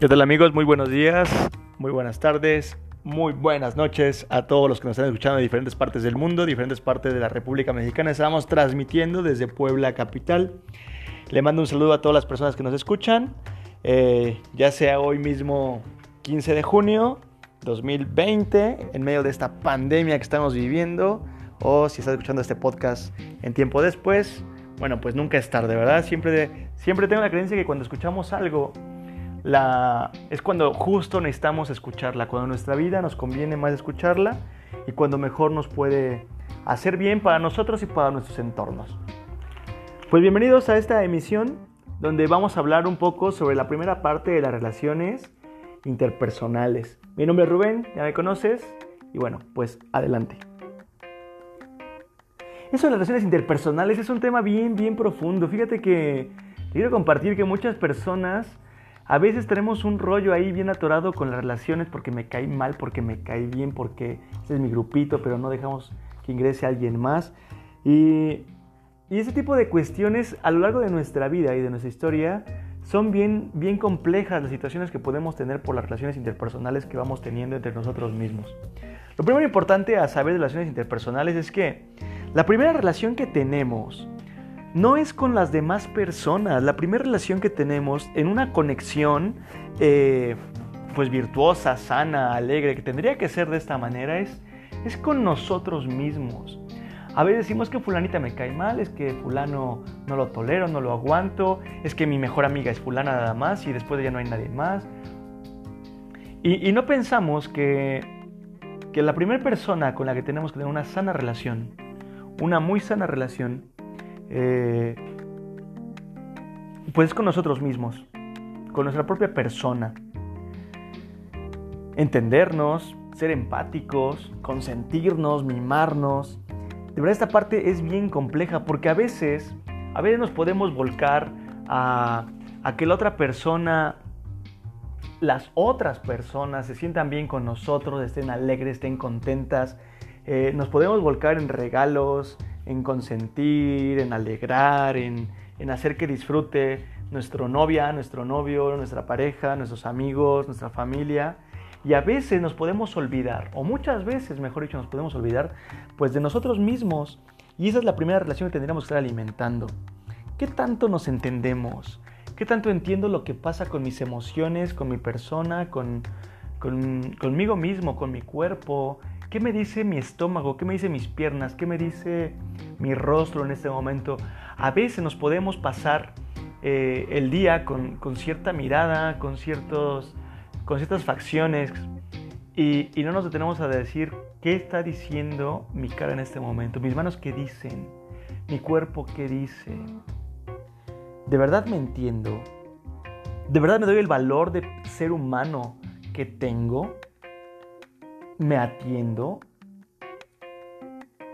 ¿Qué tal amigos? Muy buenos días, muy buenas tardes, muy buenas noches a todos los que nos están escuchando de diferentes partes del mundo, diferentes partes de la República Mexicana. Estamos transmitiendo desde Puebla Capital. Le mando un saludo a todas las personas que nos escuchan, eh, ya sea hoy mismo 15 de junio 2020, en medio de esta pandemia que estamos viviendo, o si estás escuchando este podcast en tiempo después, bueno, pues nunca es tarde, ¿verdad? Siempre, siempre tengo la creencia que cuando escuchamos algo, la, es cuando justo necesitamos escucharla, cuando nuestra vida nos conviene más escucharla y cuando mejor nos puede hacer bien para nosotros y para nuestros entornos. Pues bienvenidos a esta emisión donde vamos a hablar un poco sobre la primera parte de las relaciones interpersonales. Mi nombre es Rubén, ya me conoces y bueno, pues adelante. Eso de las relaciones interpersonales es un tema bien, bien profundo. Fíjate que quiero compartir que muchas personas a veces tenemos un rollo ahí bien atorado con las relaciones porque me cae mal, porque me cae bien, porque ese es mi grupito, pero no dejamos que ingrese alguien más. Y, y ese tipo de cuestiones a lo largo de nuestra vida y de nuestra historia son bien, bien complejas las situaciones que podemos tener por las relaciones interpersonales que vamos teniendo entre nosotros mismos. Lo primero importante a saber de relaciones interpersonales es que la primera relación que tenemos no es con las demás personas. La primera relación que tenemos en una conexión eh, pues virtuosa, sana, alegre, que tendría que ser de esta manera, es, es con nosotros mismos. A veces decimos que fulanita me cae mal, es que fulano no lo tolero, no lo aguanto, es que mi mejor amiga es fulana nada más y después de ella no hay nadie más. Y, no pensamos que, que la primera persona con la que tenemos que tener una sana relación, una muy sana relación, eh, pues con nosotros mismos, con nuestra propia persona. Entendernos, ser empáticos, consentirnos, mimarnos. De verdad esta parte es bien compleja porque a veces, a veces nos podemos volcar a, que la otra persona, las otras personas se sientan bien con nosotros, estén alegres, estén contentas. Eh, nos podemos volcar en regalos, en consentir, en alegrar, en, hacer que disfrute nuestro novia, nuestro novio, nuestra pareja, nuestros amigos, nuestra familia. Y a veces nos podemos olvidar, o muchas veces, mejor dicho, nos podemos olvidar, pues de nosotros mismos. Y esa es la primera relación que tendríamos que estar alimentando. ¿Qué tanto nos entendemos? ¿Qué tanto entiendo lo que pasa con mis emociones, con mi persona, con, conmigo mismo, con mi cuerpo? ¿Qué me dice mi estómago? ¿Qué me dice mis piernas? ¿Qué me dice mi rostro en este momento? A veces nos podemos pasar eh, el día con, cierta mirada, con, ciertos, con ciertas facciones y, y no nos detenemos a decir qué está diciendo mi cara en este momento, mis manos qué dicen, mi cuerpo qué dice. ¿De verdad me entiendo? ¿De verdad me doy el valor de ser humano que tengo? Me atiendo?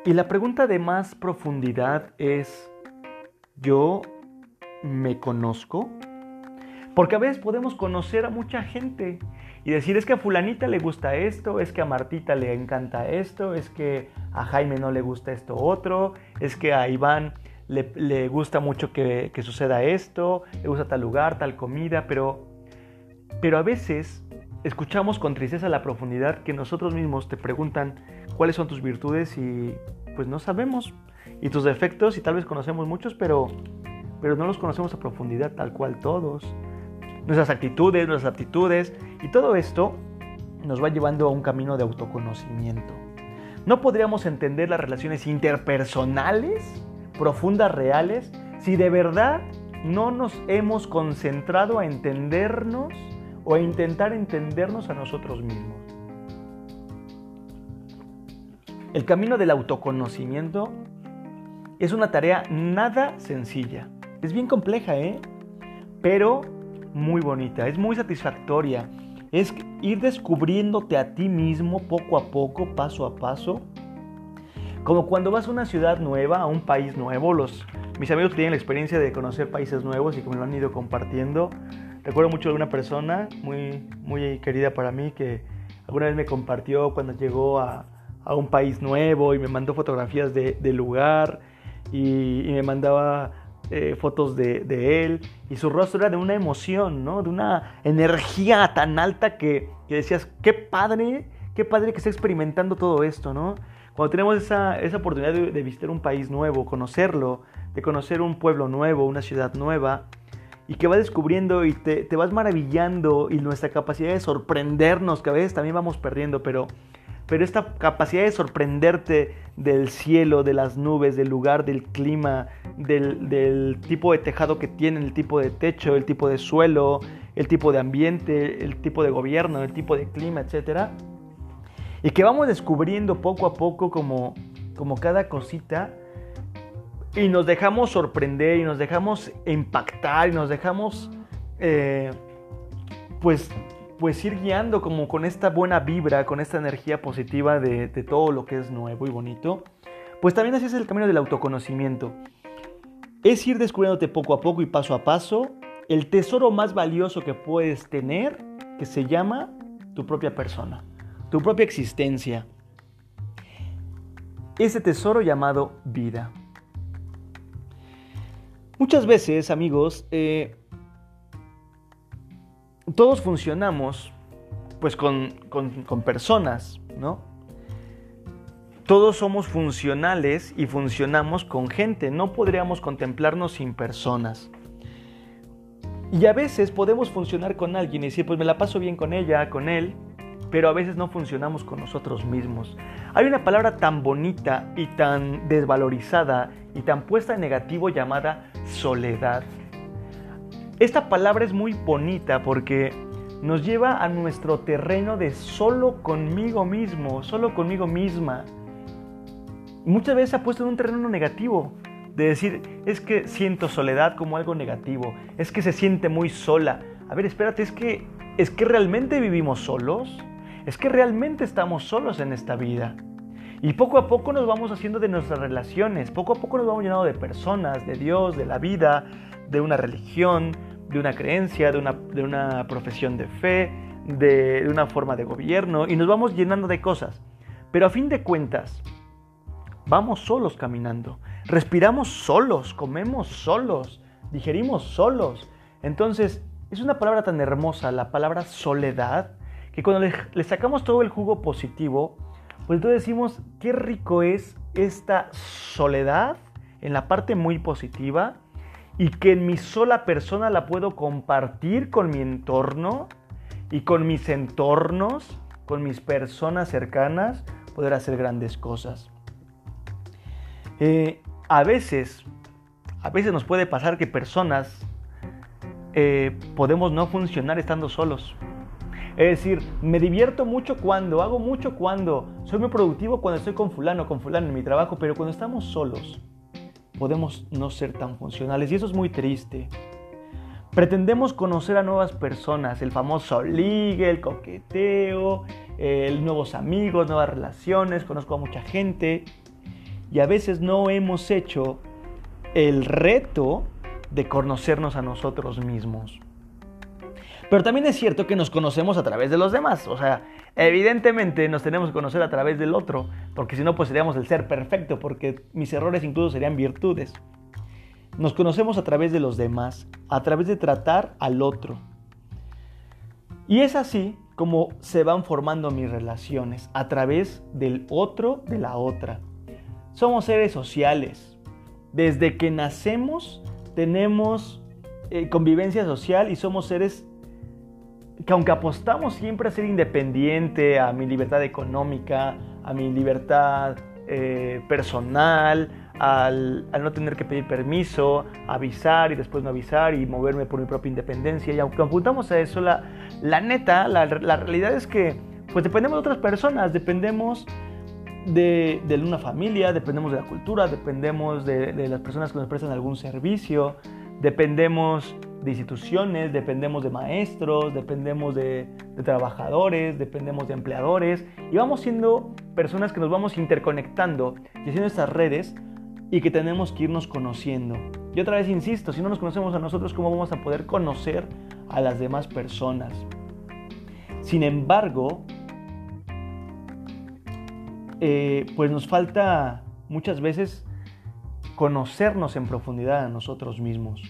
Y la pregunta de más profundidad es, ¿yo me conozco? Porque a veces podemos conocer a mucha gente y decir, es que a fulanita le gusta esto, es que a Martita le encanta esto, es que a Jaime no le gusta esto otro, es que a Iván le, gusta mucho que, que, suceda esto, le gusta tal lugar, tal comida, pero, pero a veces escuchamos con tristeza la profundidad que nosotros mismos te preguntan cuáles son tus virtudes y pues no sabemos. Y tus defectos y tal vez conocemos muchos, pero, pero no los conocemos a profundidad tal cual todos. Nuestras actitudes, nuestras aptitudes y todo esto nos va llevando a un camino de autoconocimiento. No podríamos entender las relaciones interpersonales profundas, reales, si de verdad no nos hemos concentrado a entendernos o a intentar entendernos a nosotros mismos. El camino del autoconocimiento es una tarea nada sencilla. Es bien compleja, ¿eh? Pero muy bonita, es muy satisfactoria. Es ir descubriéndote a ti mismo poco a poco, paso a paso. Como cuando vas a una ciudad nueva, a un país nuevo, los, mis amigos tienen la experiencia de conocer países nuevos y que me lo han ido compartiendo, Recuerdo mucho de una persona muy, muy querida para mí que alguna vez me compartió cuando llegó a, a un país nuevo y me mandó fotografías del lugar y, me mandaba eh, fotos de, de, él y su rostro era de una emoción, ¿no? De una energía tan alta que, que decías, qué padre, qué padre que esté experimentando todo esto, ¿no? Cuando tenemos esa, esa oportunidad de, de, visitar un país nuevo, conocerlo, de conocer un pueblo nuevo, una ciudad nueva, y que vas descubriendo y te, te vas maravillando y nuestra capacidad de sorprendernos, que a veces también vamos perdiendo, pero pero esta capacidad de sorprenderte del cielo, de las nubes, del lugar, del clima, del, tipo de tejado que tiene, el tipo de techo, el tipo de suelo, el tipo de ambiente, el tipo de gobierno, el tipo de clima, etc. Y que vamos descubriendo poco a poco como, como cada cosita y nos dejamos sorprender y nos dejamos impactar y nos dejamos eh, pues pues ir guiando como con esta buena vibra, con esta energía positiva de, todo lo que es nuevo y bonito, pues también así es el camino del autoconocimiento. Es ir descubriéndote poco a poco y paso a paso el tesoro más valioso que puedes tener, que se llama tu propia persona, tu propia existencia. Ese tesoro llamado vida. Muchas veces, amigos, eh, todos funcionamos pues con, personas, ¿no? Todos somos funcionales y funcionamos con gente, no podríamos contemplarnos sin personas. Y a veces podemos funcionar con alguien y decir, pues me la paso bien con ella, con él, pero a veces no funcionamos con nosotros mismos. Hay una palabra tan bonita y tan desvalorizada y tan puesta en negativo llamada soledad. Esta palabra es muy bonita porque nos lleva a nuestro terreno de solo conmigo mismo, solo conmigo misma. Muchas veces se ha puesto en un terreno negativo, de decir, es que siento soledad como algo negativo, es que se siente muy sola. A ver, espérate, es que es que realmente vivimos solos, es que realmente estamos solos en esta vida. Y poco a poco nos vamos haciendo de nuestras relaciones, poco a poco nos vamos llenando de personas, de Dios, de la vida, de una religión, de una creencia, de una, profesión de fe, de, una forma de gobierno, y nos vamos llenando de cosas. Pero a fin de cuentas, vamos solos caminando, respiramos solos, comemos solos, digerimos solos. Entonces, es una palabra tan hermosa, la palabra soledad, que cuando le, sacamos todo el jugo positivo, pues entonces decimos, qué rico es esta soledad en la parte muy positiva y que en mi sola persona la puedo compartir con mi entorno y con mis entornos, con mis personas cercanas, poder hacer grandes cosas. Eh, a veces, a veces nos puede pasar que personas eh, podemos no funcionar estando solos. Es decir, me divierto mucho cuando, hago mucho cuando, soy muy productivo cuando estoy con fulano, con fulano en mi trabajo, pero cuando estamos solos, podemos no ser tan funcionales y eso es muy triste. Pretendemos conocer a nuevas personas, el famoso ligue, el coqueteo, el nuevos amigos, nuevas relaciones, conozco a mucha gente y a veces no hemos hecho el reto de conocernos a nosotros mismos. Pero también es cierto que nos conocemos a través de los demás. O sea, evidentemente nos tenemos que conocer a través del otro, porque si no, pues seríamos el ser perfecto, porque mis errores incluso serían virtudes. Nos conocemos a través de los demás, a través de tratar al otro. Y es así como se van formando mis relaciones, a través del otro, de la otra. Somos seres sociales. Desde que nacemos tenemos eh, convivencia social y somos seres que aunque apostamos siempre a ser independiente, a mi libertad económica, a mi libertad eh, personal, al, no tener que pedir permiso, avisar y después no avisar y moverme por mi propia independencia. Y aunque apuntamos a eso, la, la neta, la, realidad es que pues dependemos de otras personas, dependemos de, una familia, dependemos de la cultura, dependemos de, de las personas que nos prestan algún servicio, dependemos de instituciones, dependemos de maestros, dependemos de, trabajadores, dependemos de empleadores y vamos siendo personas que nos vamos interconectando y haciendo estas redes y que tenemos que irnos conociendo. Y otra vez insisto, si no nos conocemos a nosotros, ¿cómo vamos a poder conocer a las demás personas? Sin embargo, eh, pues nos falta muchas veces conocernos en profundidad a nosotros mismos.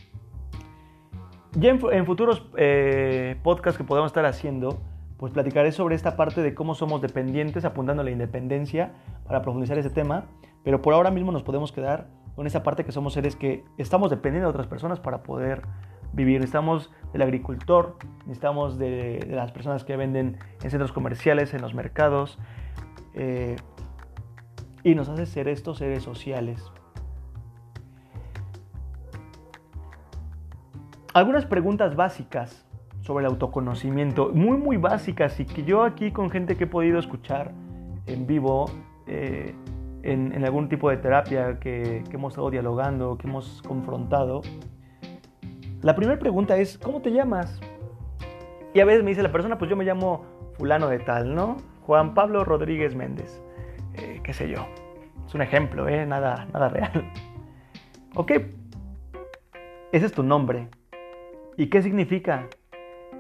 Ya en, futuros eh, podcasts que podamos estar haciendo, pues platicaré sobre esta parte de cómo somos dependientes, apuntando a la independencia para profundizar ese tema, pero por ahora mismo nos podemos quedar con esa parte que somos seres que estamos dependiendo de otras personas para poder vivir. Necesitamos del agricultor, necesitamos de, las personas que venden en centros comerciales, en los mercados, eh, y nos hace ser estos seres sociales. Algunas preguntas básicas sobre el autoconocimiento, muy muy básicas y que yo aquí con gente que he podido escuchar en vivo, eh, en, algún tipo de terapia que, hemos estado dialogando, que hemos confrontado, la primera pregunta es, ¿cómo te llamas? Y a veces me dice la persona, pues yo me llamo fulano de tal, ¿no? Juan Pablo Rodríguez Méndez, eh, qué sé yo. Es un ejemplo, ¿eh? Nada, nada real. Ok, ese es tu nombre. ¿Y qué significa?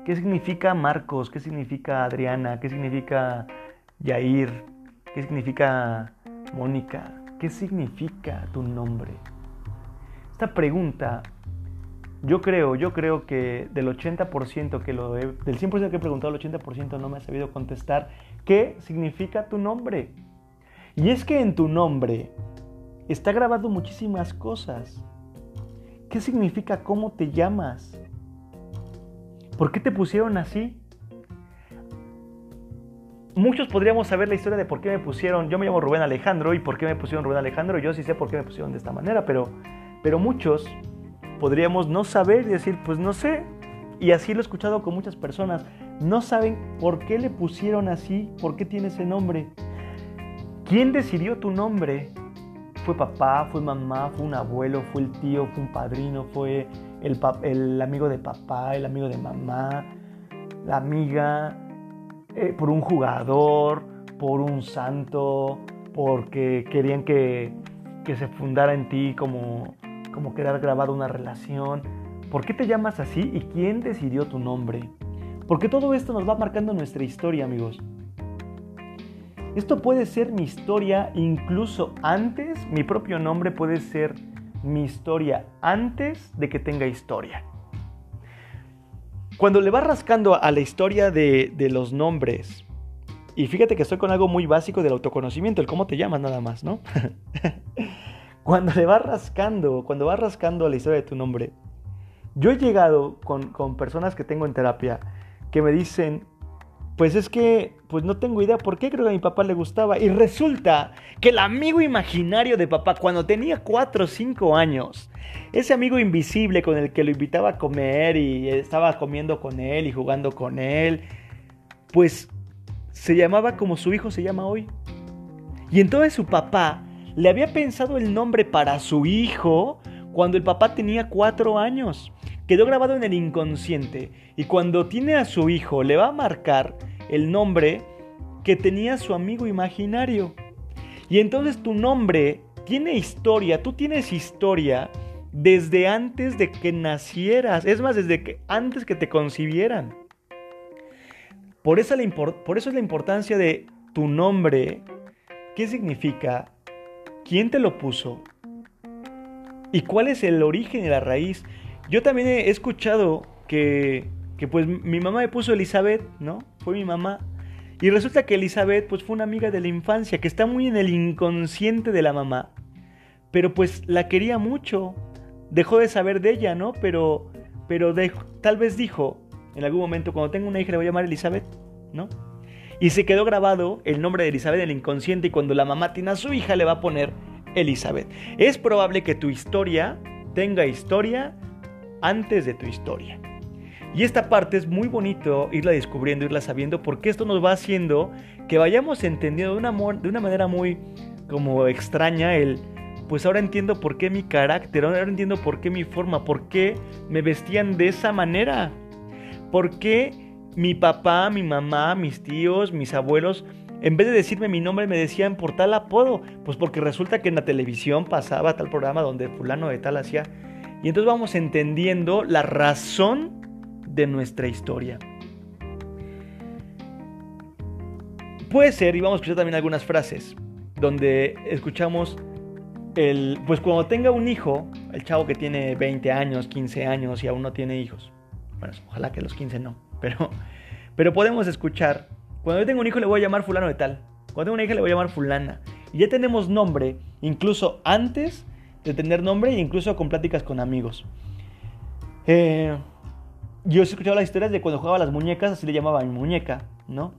¿Qué significa Marcos? ¿Qué significa Adriana? ¿Qué significa Yair? ¿Qué significa Mónica? ¿Qué significa tu nombre? Esta pregunta, yo creo, yo creo que del 80% que lo he, del 100% que he preguntado, el 80% no me ha sabido contestar qué significa tu nombre. Y es que en tu nombre está grabado muchísimas cosas. ¿Qué significa cómo te llamas? ¿Por qué te pusieron así? Muchos podríamos saber la historia de por qué me pusieron, yo me llamo Rubén Alejandro y por qué me pusieron Rubén Alejandro, yo sí sé por qué me pusieron de esta manera, pero, pero muchos podríamos no saber y decir, pues no sé. Y así lo he escuchado con muchas personas, no saben por qué le pusieron así, por qué tiene ese nombre. ¿Quién decidió tu nombre? ¿Fue papá, fue mamá, fue un abuelo, fue el tío, fue un padrino, fue el, amigo de papá, el amigo de mamá, la amiga, eh, por un jugador, por un santo, porque querían que, que se fundara en ti como, como quedar grabada una relación. ¿Por qué te llamas así y quién decidió tu nombre? Porque todo esto nos va marcando nuestra historia, amigos. Esto puede ser mi historia incluso antes, mi propio nombre puede ser mi historia antes de que tenga historia. Cuando le vas rascando a la historia de, los nombres, y fíjate que estoy con algo muy básico del autoconocimiento, el cómo te llamas nada más, ¿no? cuando le vas rascando, cuando vas rascando la historia de tu nombre, yo he llegado con, con personas que tengo en terapia que me dicen, pues es que, pues no tengo idea por qué creo que a mi papá le gustaba. Y resulta que el amigo imaginario de papá, cuando tenía 4 o 5 años, ese amigo invisible con el que lo invitaba a comer y estaba comiendo con él y jugando con él, pues se llamaba como su hijo se llama hoy. Y entonces su papá le había pensado el nombre para su hijo cuando el papá tenía 4 años quedó grabado en el inconsciente y cuando tiene a su hijo le va a marcar el nombre que tenía su amigo imaginario. Y entonces tu nombre tiene historia, tú tienes historia desde antes de que nacieras, es más, desde que antes que te concibieran. Por eso, por eso es la importancia de tu nombre, qué significa, quién te lo puso y cuál es el origen y la raíz. Yo también he escuchado que, que pues mi mamá me puso Elizabeth, ¿no? Fue mi mamá. Y resulta que Elizabeth pues fue una amiga de la infancia que está muy en el inconsciente de la mamá. Pero pues la quería mucho. Dejó de saber de ella, ¿no? Pero, pero tal vez dijo en algún momento, cuando tenga una hija le voy a llamar Elizabeth, ¿no? Y se quedó grabado el nombre de Elizabeth en el inconsciente y cuando la mamá tiene a su hija le va a poner Elizabeth. Es probable que tu historia tenga historia antes de tu historia. Y esta parte es muy bonito irla descubriendo, irla sabiendo, porque esto nos va haciendo que vayamos entendiendo de una, de una manera muy como extraña el, pues ahora entiendo por qué mi carácter, ahora entiendo por qué mi forma, por qué me vestían de esa manera, por qué mi papá, mi mamá, mis tíos, mis abuelos, en vez de decirme mi nombre me decían por tal apodo, pues porque resulta que en la televisión pasaba tal programa donde fulano de tal hacía y entonces vamos entendiendo la razón de nuestra historia. Puede ser, y vamos a escuchar también algunas frases, donde escuchamos el, pues cuando tenga un hijo, el chavo que tiene 20 años, 15 años y aún no tiene hijos, bueno, ojalá que los 15 no, pero, pero podemos escuchar, cuando yo tengo un hijo le voy a llamar fulano de tal, cuando tengo una hija le voy a llamar fulana, y ya tenemos nombre, incluso antes de tener nombre e incluso con pláticas con amigos. Eh, yo he escuchado las historias de cuando jugaba las muñecas, así le llamaba mi muñeca, ¿no?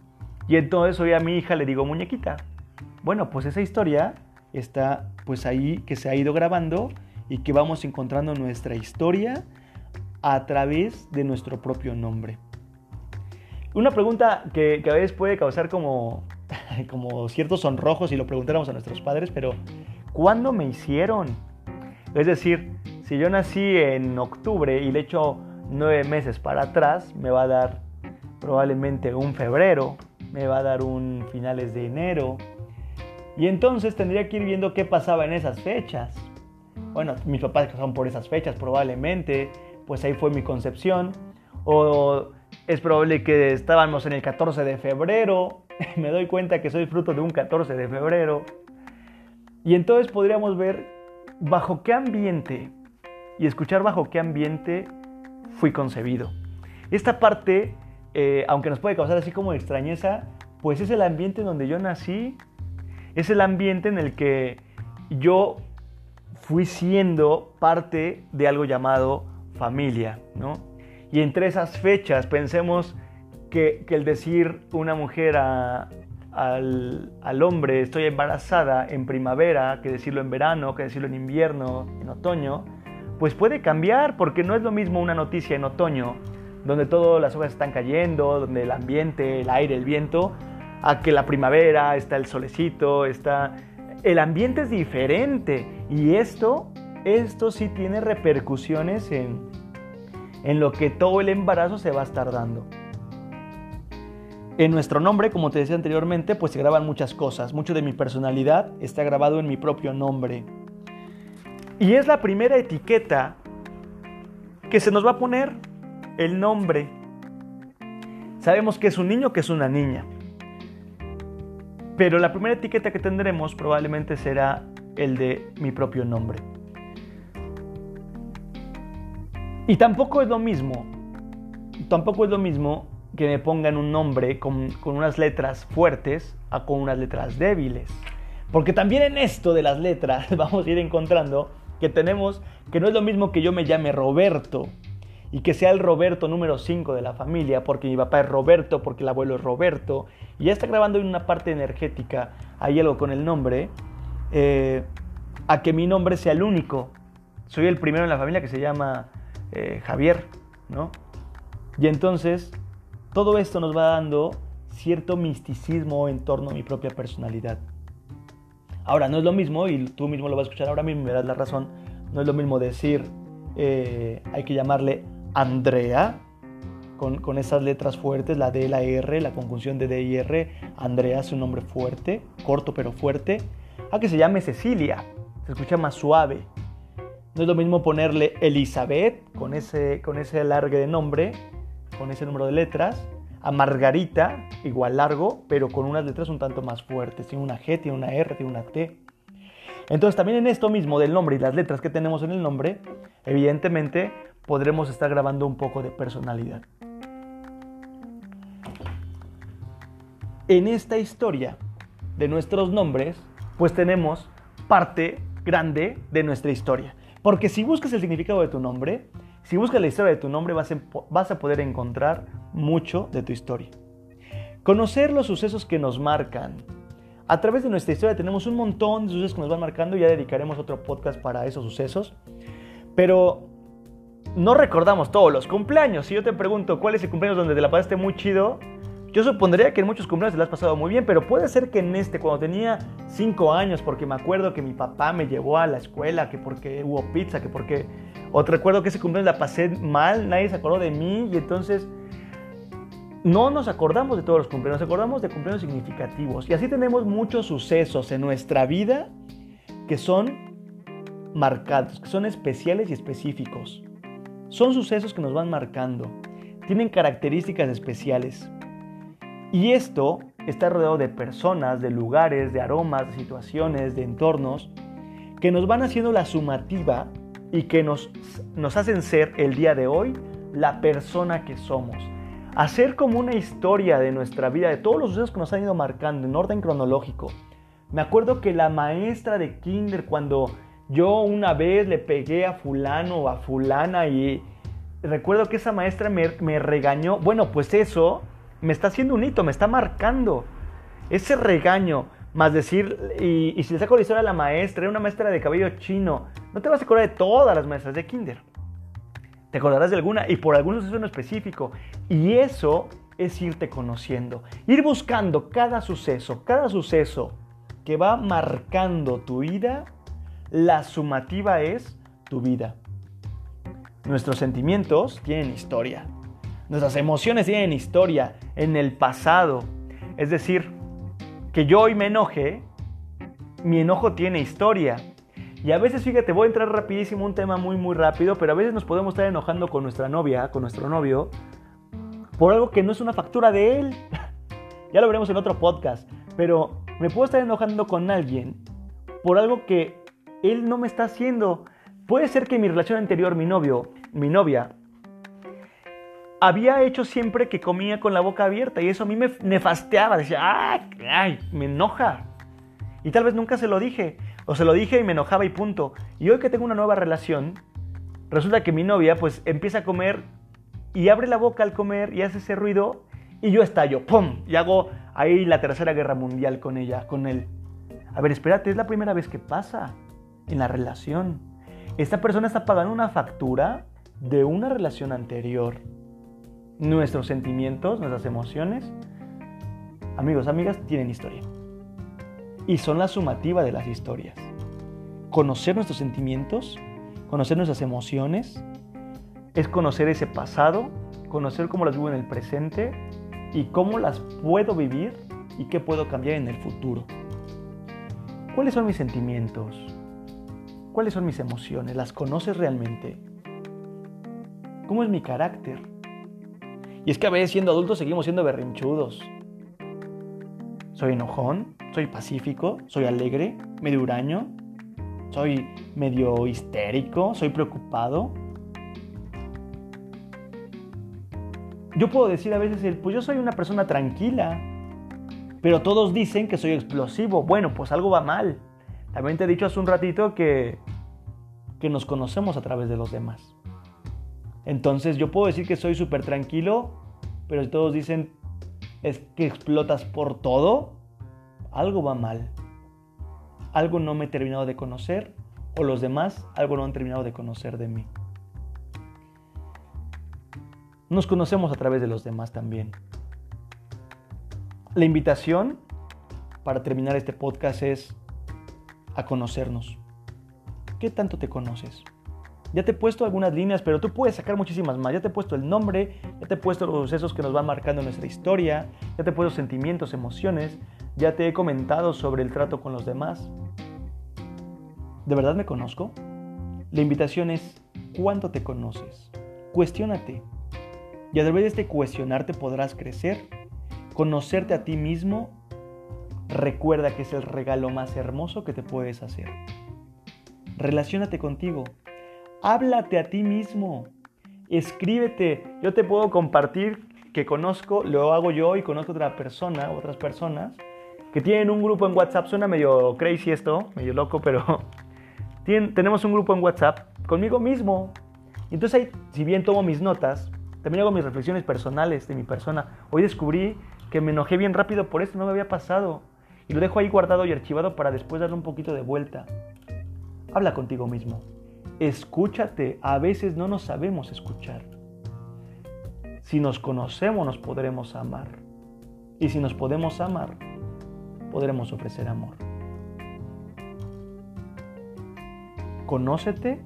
Y entonces hoy a mi hija le digo muñequita. Bueno, pues esa historia está pues ahí que se ha ido grabando y que vamos encontrando nuestra historia a través de nuestro propio nombre. Una pregunta que, a veces puede causar como, como ciertos sonrojos si lo preguntáramos a nuestros padres, pero ¿cuándo me hicieron? Es decir, si yo nací en octubre y le echo nueve meses para atrás, me va a dar probablemente un febrero, me va a dar un finales de enero. Y entonces tendría que ir viendo qué pasaba en esas fechas. Bueno, mis papás casaron por esas fechas probablemente, pues ahí fue mi concepción. O es probable que estábamos en el 14 de febrero, me doy cuenta que soy fruto de un 14 de febrero. Y entonces podríamos ver bajo qué ambiente y escuchar bajo qué ambiente fui concebido. Esta parte eh, aunque nos puede causar así como extrañeza, pues es el ambiente en donde yo nací, es el ambiente en el que yo fui siendo parte de algo llamado familia, ¿no? Y entre esas fechas pensemos que, el decir una mujer al, hombre estoy embarazada en primavera, que decirlo en verano, que decirlo en invierno, en otoño, pues puede cambiar porque no es lo mismo una noticia en otoño donde todas las hojas están cayendo, donde el ambiente, el aire, el viento, a que la primavera, está el solecito, está... El ambiente es diferente y esto, esto sí tiene repercusiones en, en lo que todo el embarazo se va a estar dando. En nuestro nombre, como te decía anteriormente, pues se graban muchas cosas. Mucho de mi personalidad está grabado en mi propio nombre. Y es la primera etiqueta que se nos va a poner el nombre. Sabemos que es un niño, que es una niña. Pero la primera etiqueta que tendremos probablemente será el de mi propio nombre. Y tampoco es lo mismo, tampoco es lo mismo que me pongan un nombre con, con, unas letras fuertes a con unas letras débiles. Porque también en esto de las letras vamos a ir encontrando que tenemos que no es lo mismo que yo me llame Roberto y que sea el Roberto número 5 de la familia, porque mi papá es Roberto, porque el abuelo es Roberto, y ya está grabando en una parte energética, hay algo con el nombre, eh, a que mi nombre sea el único. Soy el primero en la familia que se llama eh, Javier, ¿no? Y entonces, todo esto nos va dando cierto misticismo en torno a mi propia personalidad. Ahora, no es lo mismo, y tú mismo lo vas a escuchar ahora mismo, me das la razón, no es lo mismo decir, eh, hay que llamarle Andrea, con, esas letras fuertes, la D, la R, la conjunción de D y R. Andrea es un nombre fuerte, corto pero fuerte. A que se llame Cecilia, se escucha más suave. No es lo mismo ponerle Elizabeth con ese, con ese alargue de nombre, con ese número de letras, a Margarita, igual largo, pero con unas letras un tanto más fuertes. Tiene una G, tiene una R, tiene una T. Entonces también en esto mismo del nombre y las letras que tenemos en el nombre, evidentemente podremos estar grabando un poco de personalidad. En esta historia de nuestros nombres, pues tenemos parte grande de nuestra historia. Porque si buscas el significado de tu nombre, si buscas la historia de tu nombre, vas, a poder encontrar mucho de tu historia. Conocer los sucesos que nos marcan. A través de nuestra historia tenemos un montón de sucesos que nos van marcando y ya dedicaremos otro podcast para esos sucesos. Pero no recordamos todos los cumpleaños. Si yo te pregunto cuál es el cumpleaños donde te la pasaste muy chido, yo supondría que en muchos cumpleaños te la has pasado muy bien, pero puede ser que en este, cuando tenía 5 años, porque me acuerdo que mi papá me llevó a la escuela, que porque hubo pizza, que porque... O te recuerdo que ese cumpleaños la pasé mal, nadie se acordó de mí y entonces no nos acordamos de todos los cumpleaños, nos acordamos de cumpleaños significativos. Y así tenemos muchos sucesos en nuestra vida que son marcados, que son especiales y específicos. Son sucesos que nos van marcando, tienen características especiales. Y esto está rodeado de personas, de lugares, de aromas, de situaciones, de entornos que nos van haciendo la sumativa y que nos, nos hacen ser el día de hoy la persona que somos. Hacer como una historia de nuestra vida, de todos los sucesos que nos han ido marcando en orden cronológico. Me acuerdo que la maestra de kinder cuando yo una vez le pegué a fulano o a fulana y recuerdo que esa maestra me, me regañó. Bueno, pues eso me está haciendo un hito, me está marcando. Ese regaño, más decir, y, si le saco la historia a la maestra, era una maestra de cabello chino, no te vas a acordar de todas las maestras de kinder. Te acordarás de alguna y por algunos suceso en específico. Y eso es irte conociendo, ir buscando cada suceso, cada suceso que va marcando tu vida, la sumativa es tu vida. Nuestros sentimientos tienen historia. Nuestras emociones tienen historia en el pasado. Es decir, que yo hoy me enoje, mi enojo tiene historia. Y a veces, fíjate, voy a entrar rapidísimo, un tema muy, muy rápido, pero a veces nos podemos estar enojando con nuestra novia, con nuestro novio, por algo que no es una factura de él. ya lo veremos en otro podcast, pero me puedo estar enojando con alguien por algo que él no me está haciendo. Puede ser que mi relación anterior, mi novio, mi novia, había hecho siempre que comía con la boca abierta y eso a mí me nefasteaba, decía, ¡ay! Me enoja. Y tal vez nunca se lo dije, o se lo dije y me enojaba y punto. Y hoy que tengo una nueva relación, resulta que mi novia pues empieza a comer y abre la boca al comer y hace ese ruido y yo estallo, ¡pum! Y hago ahí la tercera guerra mundial con ella, con él. A ver, espérate, es la primera vez que pasa en la relación. Esta persona está pagando una factura de una relación anterior nuestros sentimientos, nuestras emociones, amigos, amigas, tienen historia. Y son la sumativa de las historias. Conocer nuestros sentimientos, conocer nuestras emociones, es conocer ese pasado, conocer cómo las vivo en el presente y cómo las puedo vivir y qué puedo cambiar en el futuro. ¿Cuáles son mis sentimientos? ¿Cuáles son mis emociones? ¿Las conoces realmente? ¿Cómo es mi carácter? Y es que a veces siendo adultos seguimos siendo berrinchudos. Soy enojón, soy pacífico, soy alegre, medio huraño, soy medio histérico, soy preocupado. Yo puedo decir a veces, pues yo soy una persona tranquila, pero todos dicen que soy explosivo. Bueno, pues algo va mal. También te he dicho hace un ratito que, que nos conocemos a través de los demás. Entonces yo puedo decir que soy súper tranquilo, pero si todos dicen es que explotas por todo, algo va mal. Algo no me he terminado de conocer o los demás algo no han terminado de conocer de mí. Nos conocemos a través de los demás también. La invitación para terminar este podcast es a conocernos. ¿Qué tanto te conoces? Ya te he puesto algunas líneas, pero tú puedes sacar muchísimas más. Ya te he puesto el nombre, ya te he puesto los sucesos que nos van marcando nuestra historia, ya te he puesto sentimientos, emociones, ya te he comentado sobre el trato con los demás. ¿De verdad me conozco? La invitación es, ¿cuánto te conoces? Cuestiónate. Y a través de este cuestionarte podrás crecer, conocerte a ti mismo. Recuerda que es el regalo más hermoso que te puedes hacer. Relaciónate contigo, Háblate a ti mismo. Escríbete. Yo te puedo compartir que conozco, lo hago yo y conozco otra persona, otras personas que tienen un grupo en WhatsApp. Suena medio crazy esto, medio loco, pero tenemos un grupo en WhatsApp conmigo mismo. Entonces ahí, si bien tomo mis notas, también hago mis reflexiones personales de mi persona. Hoy descubrí que me enojé bien rápido por esto, no me había pasado. Y lo dejo ahí guardado y archivado para después darle un poquito de vuelta. Habla contigo mismo. Escúchate, a veces no nos sabemos escuchar. Si nos conocemos nos podremos amar. Y si nos podemos amar, podremos ofrecer amor. Conócete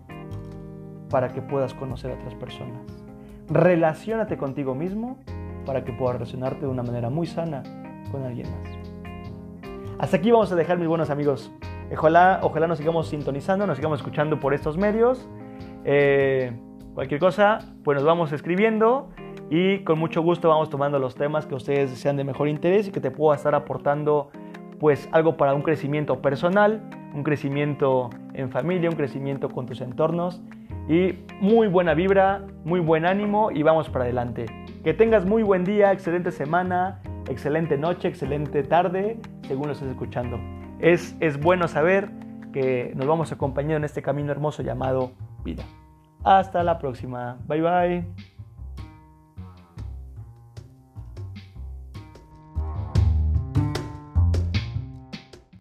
para que puedas conocer a otras personas. Relaciónate contigo mismo para que puedas relacionarte de una manera muy sana con alguien más. Hasta aquí vamos a dejar mis buenos amigos. Ojalá, ojalá nos sigamos sintonizando, nos sigamos escuchando por estos medios. Eh, cualquier cosa, pues nos vamos escribiendo y con mucho gusto vamos tomando los temas que ustedes sean de mejor interés y que te pueda estar aportando pues algo para un crecimiento personal, un crecimiento en familia, un crecimiento con tus entornos y muy buena vibra, muy buen ánimo y vamos para adelante. Que tengas muy buen día, excelente semana, excelente noche, excelente tarde, según lo estés escuchando. Es, es bueno saber que nos vamos acompañando en este camino hermoso llamado vida. Hasta la próxima. Bye bye.